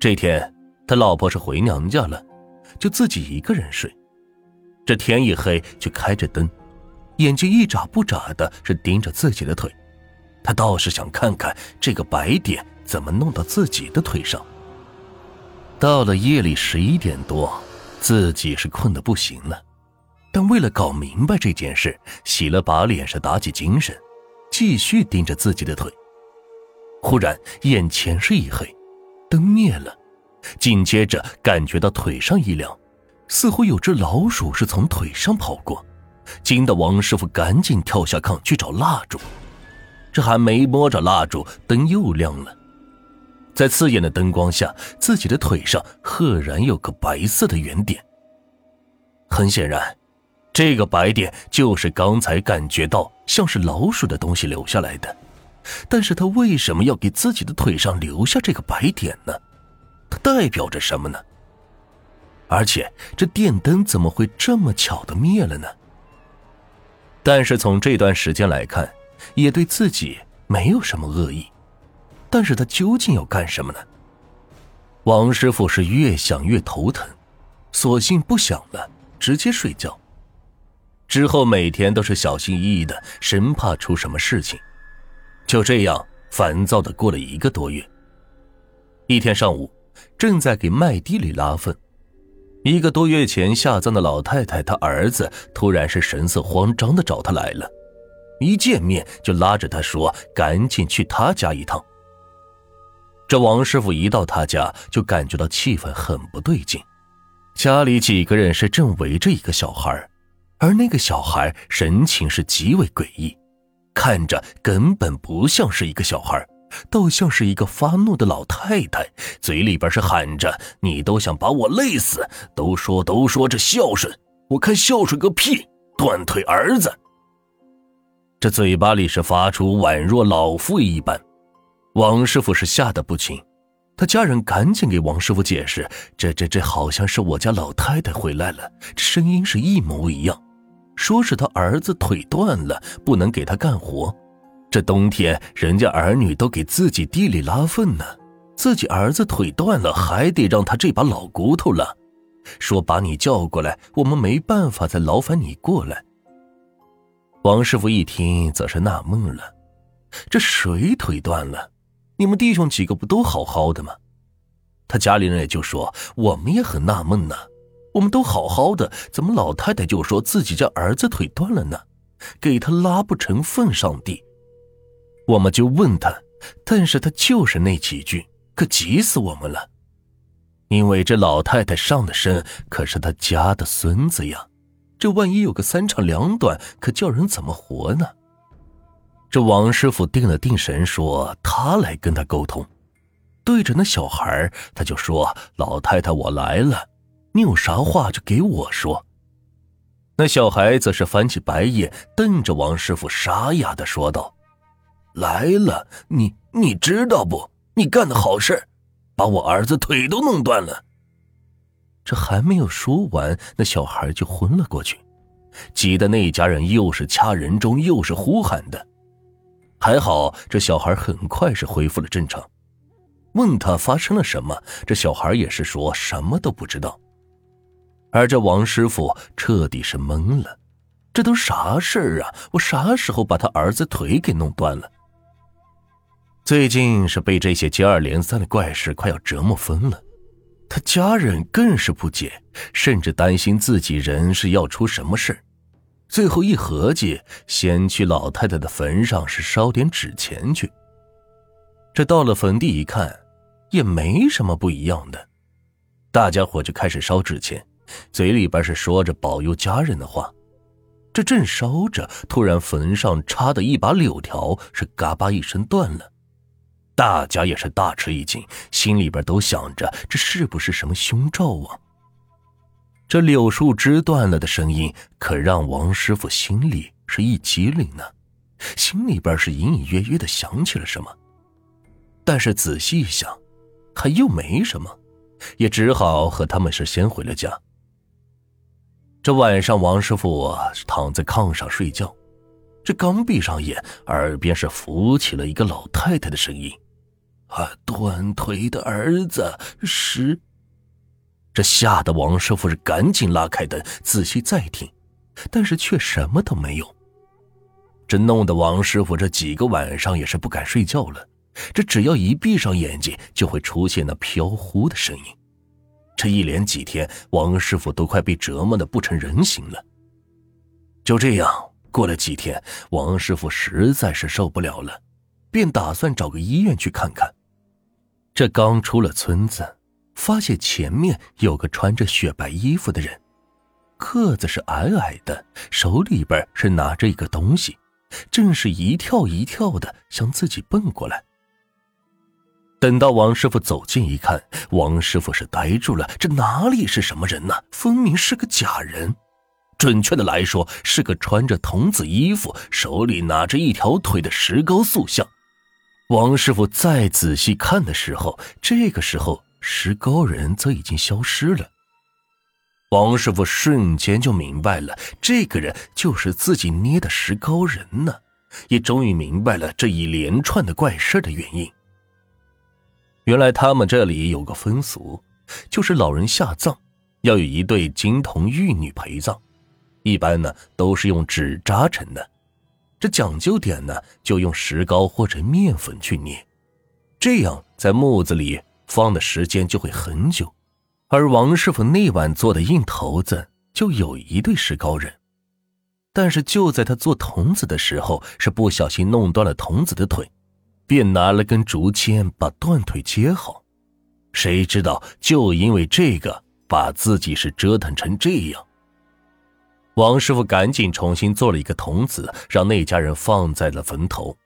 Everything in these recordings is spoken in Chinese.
这天，他老婆是回娘家了，就自己一个人睡。这天一黑就开着灯，眼睛一眨不眨的，是盯着自己的腿。他倒是想看看这个白点怎么弄到自己的腿上。到了夜里十一点多，自己是困得不行了，但为了搞明白这件事，洗了把脸是打起精神，继续盯着自己的腿。忽然眼前是一黑。灯灭了，紧接着感觉到腿上一凉，似乎有只老鼠是从腿上跑过，惊得王师傅赶紧跳下炕去找蜡烛。这还没摸着蜡烛，灯又亮了，在刺眼的灯光下，自己的腿上赫然有个白色的圆点。很显然，这个白点就是刚才感觉到像是老鼠的东西留下来的。但是他为什么要给自己的腿上留下这个白点呢？它代表着什么呢？而且这电灯怎么会这么巧的灭了呢？但是从这段时间来看，也对自己没有什么恶意。但是他究竟要干什么呢？王师傅是越想越头疼，索性不想了，直接睡觉。之后每天都是小心翼翼的，生怕出什么事情。就这样烦躁的过了一个多月。一天上午，正在给麦地里拉粪，一个多月前下葬的老太太她儿子突然是神色慌张的找他来了，一见面就拉着他说：“赶紧去他家一趟。”这王师傅一到他家就感觉到气氛很不对劲，家里几个人是正围着一个小孩，而那个小孩神情是极为诡异。看着根本不像是一个小孩，倒像是一个发怒的老太太，嘴里边是喊着：“你都想把我累死！都说都说这孝顺，我看孝顺个屁！断腿儿子！”这嘴巴里是发出宛若老妇一般。王师傅是吓得不轻，他家人赶紧给王师傅解释：“这这这好像是我家老太太回来了，声音是一模一样。”说是他儿子腿断了，不能给他干活。这冬天，人家儿女都给自己地里拉粪呢，自己儿子腿断了，还得让他这把老骨头了。说把你叫过来，我们没办法再劳烦你过来。王师傅一听，则是纳闷了：这谁腿断了？你们弟兄几个不都好好的吗？他家里人也就说：我们也很纳闷呢。我们都好好的，怎么老太太就说自己家儿子腿断了呢？给他拉不成粪上帝。我们就问他，但是他就是那几句，可急死我们了。因为这老太太上的身可是他家的孙子呀，这万一有个三长两短，可叫人怎么活呢？这王师傅定了定神，说他来跟他沟通。对着那小孩，他就说：“老太太，我来了。”你有啥话就给我说。那小孩子是翻起白眼，瞪着王师傅，沙哑的说道：“来了，你你知道不？你干的好事，把我儿子腿都弄断了。”这还没有说完，那小孩就昏了过去，急得那一家人又是掐人中，又是呼喊的。还好这小孩很快是恢复了正常。问他发生了什么，这小孩也是说什么都不知道。而这王师傅彻底是懵了，这都啥事儿啊？我啥时候把他儿子腿给弄断了？最近是被这些接二连三的怪事快要折磨疯了，他家人更是不解，甚至担心自己人是要出什么事最后一合计，先去老太太的坟上是烧点纸钱去。这到了坟地一看，也没什么不一样的，大家伙就开始烧纸钱。嘴里边是说着保佑家人的话，这正烧着，突然坟上插的一把柳条是嘎巴一声断了，大家也是大吃一惊，心里边都想着这是不是什么凶兆啊？这柳树枝断了的声音可让王师傅心里是一激灵呢，心里边是隐隐约约的想起了什么，但是仔细一想，还又没什么，也只好和他们是先回了家。这晚上，王师傅躺在炕上睡觉，这刚闭上眼，耳边是浮起了一个老太太的声音：“啊，断腿的儿子是……这吓得王师傅是赶紧拉开灯，仔细再听，但是却什么都没有。这弄得王师傅这几个晚上也是不敢睡觉了。这只要一闭上眼睛，就会出现那飘忽的声音。这一连几天，王师傅都快被折磨的不成人形了。就这样过了几天，王师傅实在是受不了了，便打算找个医院去看看。这刚出了村子，发现前面有个穿着雪白衣服的人，个子是矮矮的，手里边是拿着一个东西，正是一跳一跳的向自己奔过来。等到王师傅走近一看，王师傅是呆住了，这哪里是什么人呢？分明是个假人。准确的来说，是个穿着童子衣服、手里拿着一条腿的石膏塑像。王师傅再仔细看的时候，这个时候石膏人则已经消失了。王师傅瞬间就明白了，这个人就是自己捏的石膏人呢，也终于明白了这一连串的怪事的原因。原来他们这里有个风俗，就是老人下葬要有一对金童玉女陪葬。一般呢都是用纸扎成的，这讲究点呢就用石膏或者面粉去捏，这样在木子里放的时间就会很久。而王师傅那晚做的硬头子就有一对石膏人，但是就在他做童子的时候，是不小心弄断了童子的腿，便拿了根竹签把断腿接好。谁知道就因为这个，把自己是折腾成这样。王师傅赶紧重新做了一个童子，让那家人放在了坟头。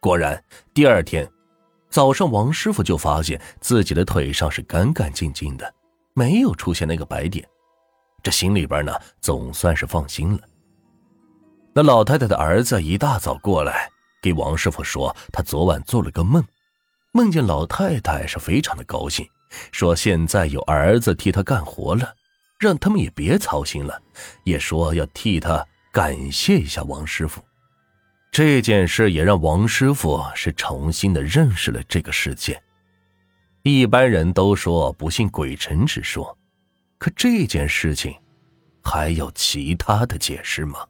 果然，第二天早上，王师傅就发现自己的腿上是干干净净的，没有出现那个白点。这心里边呢，总算是放心了。那老太太的儿子一大早过来给王师傅说，他昨晚做了个梦，梦见老太太是非常的高兴，说现在有儿子替他干活了。让他们也别操心了，也说要替他感谢一下王师傅。这件事也让王师傅是重新的认识了这个世界。一般人都说不信鬼神之说，可这件事情还有其他的解释吗？